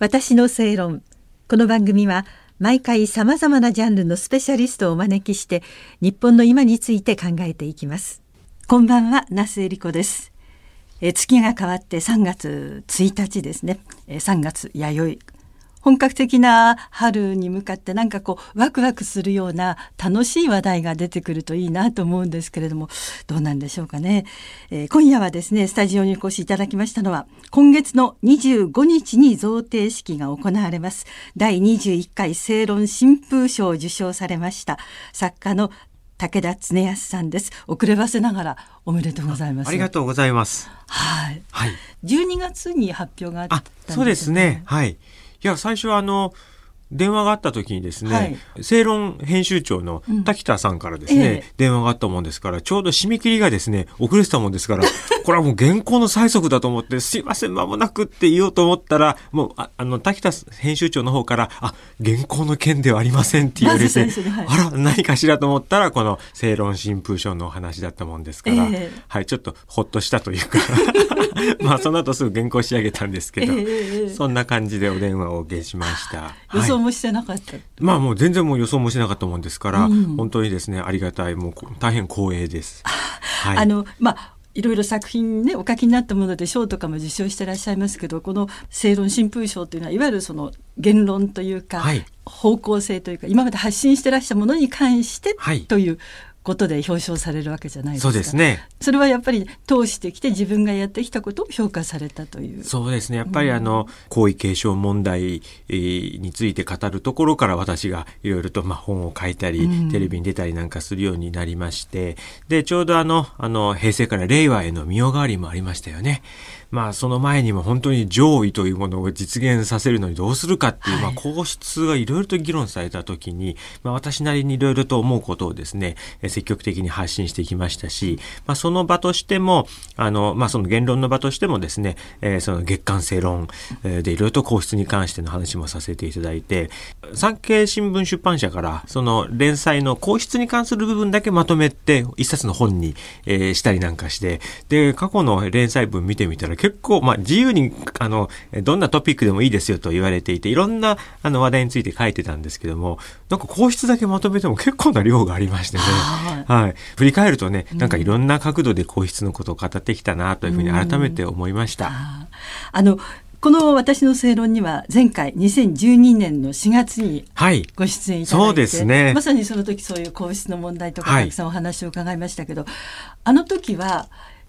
私の正論。この番組は毎回さまざまなジャンルのスペシャリストをお招きして日本の今について考えていきます。こんばんは那須恵理子です。え月が変わって3月1日ですね。え3月弥生。本格的な春に向かってなんかこうワクワクするような楽しい話題が出てくるといいなと思うんですけれどもどうなんでしょうかね、えー、今夜はですねスタジオにお越しいただきましたのは今月の25日に贈呈式が行われます。第21回正論新風賞を受賞されました作家の武田恒康さんです。遅ればせながらおめでとうございます。ありがとうございます。はい、はい、12月に発表があったそうですね。はいいや、最初はあの、電話があった時にですね、はい、正論編集長の滝田さんからですね、うんええ、電話があったもんですから、ちょうど締め切りがですね、遅れてたもんですから、これはもう原稿の催促だと思って、すいません、間もなくって言おうと思ったら、もう、ああの、滝田編集長の方から、あ、原稿の件ではありませんって言われて、はい、あら、何かしらと思ったら、この正論新風賞のお話だったもんですから、え、はい、ちょっとほっとしたというか まあ、その後すぐ原稿仕上げたんですけど、そんな感じでお電話をお受けしました。予想もしてなかった、まあもう全然もう予想もしてなかったもんですから、うん、本当にですねありがたいもう大変光栄です。はい、あのまあいろいろ作品ねお書きになったもので賞とかも受賞してらっしゃいますけどこの正論新風賞というのはいわゆるその言論というか、はい、方向性というか今まで発信してらっしゃるものに関してということで表彰されるわけじゃないですか。そうですね。それはやっぱり通してきて自分がやってきたことを評価されたという。そうですね。やっぱりあの、皇位継承問題について語るところから私がいろいろとまあ本を書いたり、テレビに出たりなんかするようになりまして、で、ちょうどあの、あの、平成から令和への身代替わりもありましたよね。まあその前にも本当に上位というものを実現させるのにどうするかっていう、まあ皇室がいろいろと議論された時に、まあ私なりにいろいろと思うことをですね、積極的に発信していきましたし、まあその場としても、あの、まあその言論の場としてもですね、えー、その月刊正論でいろいろと皇室に関しての話もさせていただいて、産経新聞出版社からその連載の皇室に関する部分だけまとめて一冊の本に、えー、したりなんかして、で、過去の連載文見てみたら結構、まあ、自由に、あの、どんなトピックでもいいですよと言われていて、いろんな、あの、話題について書いてたんですけども、なんか皇室だけまとめても結構な量がありましてね。はい。振り返るとね、なんかいろんな角度で皇室のことを語ってきたなというふうに改めて思いました。あの、この私の正論には前回2012年の4月にご出演いただいて、はい、そうですね、まさにその時そういう皇室の問題とかたくさんお話を伺いましたけど、はい、あの時は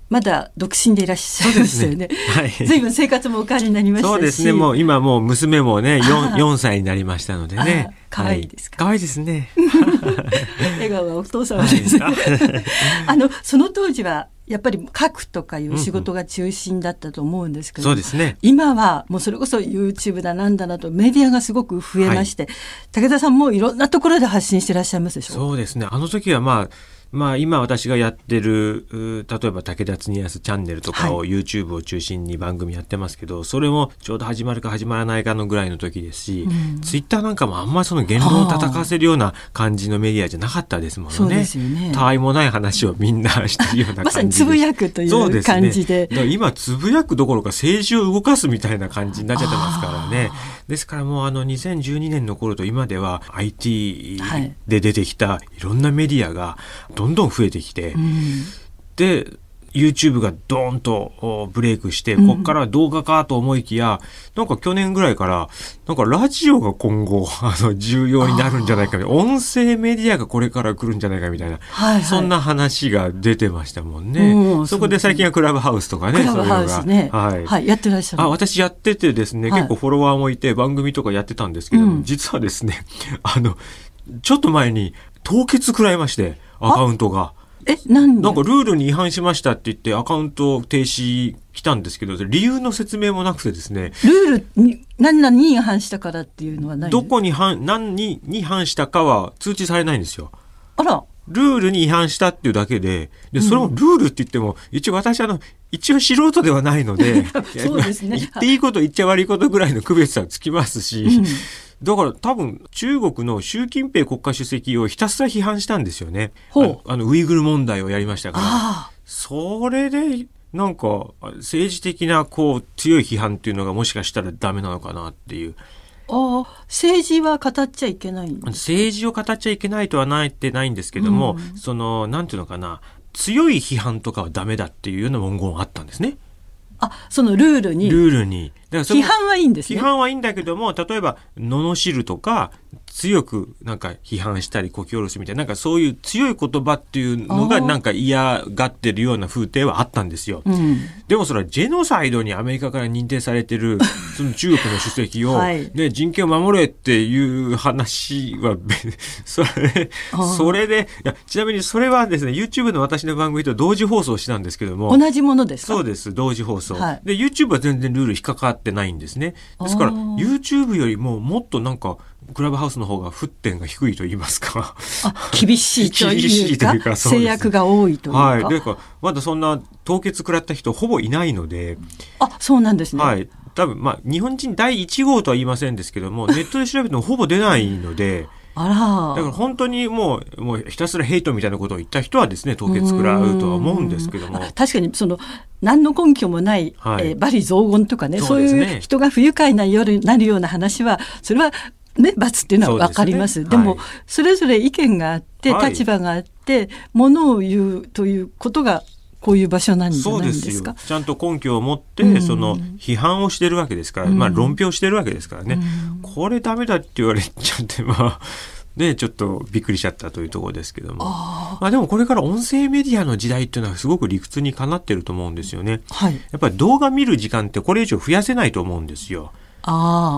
まだ独身でいらっしゃいますよね。はい。随分生活もお変わりになりましたそうですね。もう今もう娘もね、4, 4歳になりましたのでね。可愛いですか。可愛いですね。笑顔はお父様です。あの、その当時は、やっぱり書くとかいう仕事が中心だったと思うんですけど、そうですね。今はもうそれこそ YouTube だなんだなとメディアがすごく増えまして、はい、武田さんもいろんなところで発信してらっしゃいますでしょ？そうですね。あの時はまあ、まあ、今私がやってる例えば武田恒康チャンネルとかを YouTube を中心に番組やってますけど、はい、それもちょうど始まるか始まらないかのぐらいの時ですし、うん、ツイッターなんかもあんまりその言論を戦わせるような感じのメディアじゃなかったですもんね。そうですよねたわいもない話をみんなしてる ような感じでまさにつぶやくという感じで。でね、今つぶやくどころか政治を動かすみたいな感じになっちゃってますからね。ですからもうあの2012年の頃と今では IT で出てきたいろんなメディアがどんどん増えてきて、うん、で YouTube がドーンとブレイクして、こっから動画かと思いきや、うん、なんか去年ぐらいから、なんかラジオが今後、あの、重要になるんじゃないか、音声メディアがこれから来るんじゃないかみたいな、はいはい、そんな話が出てましたもんね。うん、そこで最近はクラブハウスとかね、クラブハウスね。はい。はい、やってらっしゃる。あ、私やっててですね、結構フォロワーもいて、番組とかやってたんですけども、実はですね、あの、ちょっと前に凍結食らいまして、アカウントが。え、なんなんかルールに違反しましたって言ってアカウント停止来たんですけど、理由の説明もなくてですね。ルールに、何々に違反したからっていうのはない？どこに反、何に違反したかは通知されないんですよ。あら。ルールに違反したっていうだけで、で、それもルールって言っても、一応私あの、一応素人ではないので、そうですね。言っていいこと言っちゃ悪いことぐらいの区別はつきますし、うんだから多分中国の習近平国家主席をひたすら批判したんですよね。あのウイグル問題をやりましたから。それでなんか政治的なこう強い批判っていうのがもしかしたらダメなのかなっていう。ああ政治は語っちゃいけない政治を語っちゃいけないとはないってないんですけども、うん、そのなんていうのかな強い批判とかはダメだっていうような文言があったんですね。あそのルールにルールにだから批判はいいんですね。批判はいいんだけども例えば罵るとか強くなんか批判したりこき下ろすみたいななんかそういう強い言葉っていうのがなんか嫌がってるような風景はあったんですよ、うん、でもそれはジェノサイドにアメリカから認定されてる その中国の主席を、はい、ね、人権を守れっていう話は それそれでいやちなみにそれはですね YouTube の私の番組と同時放送したんですけども。同じものですそうです同時放送、はい、で YouTube は全然ルール引っかかってないんですねですから YouTube よりももっとなんかクラブハウスの方が沸点が低いと言いますか厳しいというかいうか制約が多いというか。はい。でかまだそんな凍結食らった人ほぼいないので。あ、そうなんですね。はい。多分まあ日本人第1号とは言いませんですけども、ネットで調べてもほぼ出ないので。あら。だから本当にもう、もうひたすらヘイトみたいなことを言った人はですね、凍結食らうとは思うんですけども。確かに、その、何の根拠もない、はい、えー、罵詈雑言とかね、そう、ね,、いう人が不愉快な夜になるような話は、それはね、罰っていうのは分かります。で、ね,、も、はい、それぞれ意見があって、立場があって、も、の、を言うということが、こういう場所なんじゃないですか？ちゃんと根拠を持って、うん、その批判をしてるわけですから、まあ論評してるわけですからね、うん、これダメだって言われちゃって まあね、ちょっとびっくりしちゃったというところですけども。あまあでもこれから音声メディアの時代っていうのはすごく理屈にかなってると思うんですよね。はい。やっぱり動画見る時間ってこれ以上増やせないと思うんですよ。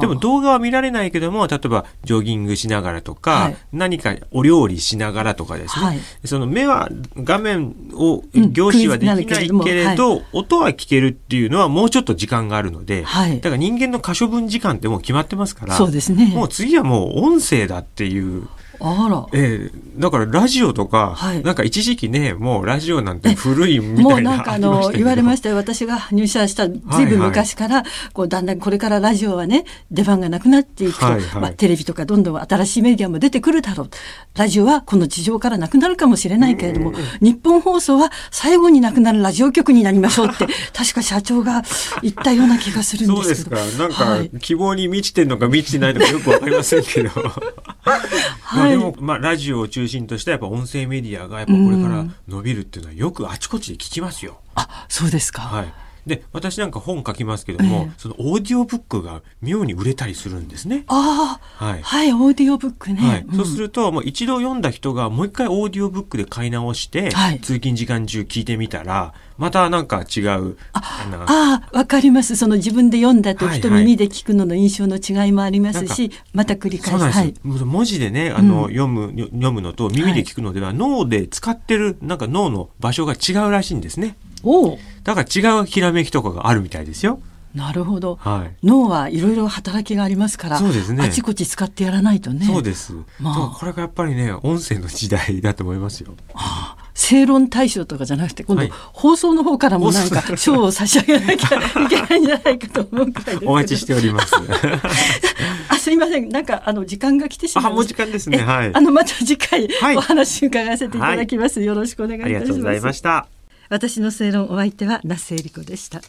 でも動画は見られないけども例えばジョギングしながらとか、はい、何かお料理しながらとかですね、はい、その目は画面を凝視はできないけれど、うん、音は聞けるっていうのはもうちょっと時間があるので、はい、だから人間の可処分時間ってもう決まってますからそうです、ね、もう次はもう音声だっていうあら。ええー、だからラジオとか、はい、なんか一時期ね、もうラジオなんて古いみたいな。もうなんかあの、言われましたよ。私が入社したずいぶん昔から、はいはい、こうだんだんこれからラジオはね、出番がなくなっていくと、はいはい、まあ、テレビとかどんどん新しいメディアも出てくるだろう。ラジオはこの地上からなくなるかもしれないけれども、日本放送は最後になくなるラジオ局になりましょうって、確か社長が言ったような気がするんですけど。そうですか。なんか、希望に満ちてんのか満ちてないのかよくわかりませんけど。はい、でも、まあ、ラジオを中心としたやっぱ音声メディアがやっぱこれから伸びるっていうのはよくあちこちで聞きますよ。あ、そうですか。はい。で私なんか本書きますけども、えー、そのオーディオブックが妙に売れたりするんですね。ああ、はい、はい、オーディオブックね。はい、うん、そうするともう一度読んだ人がもう一回オーディオブックで買い直して、はい、通勤時間中聞いてみたらまたなんか違う。ああ、わかります。その自分で読んだ時と耳で聞くのの印象の違いもありますし、はいはい、また繰り返す。はい、文字でね、あの、うん、読む、読むのと耳で聞くのでは、脳で使ってる、なんか脳の場所が違うらしいんですね。おだから違うひらめきとかがあるみたいですよ。なるほど、はい、脳はいろいろ働きがありますからそうです、ね、あちこち使ってやらないとね。そうです、まあ、これがやっぱりね音声の時代だと思いますよ。はあ正論大賞とかじゃなくて今度、放送の方からもなんか賞を差し上げなきゃいけないんじゃないかと思うくらいですお待ちしております。あすいません。なんかあの時間が来てしまいました。もう時間ですね。はい。あのまた次回、お話伺わせていただきます、よろしくお願いいたします。ありがとうございました私の正論お相手は那須恵理子でした。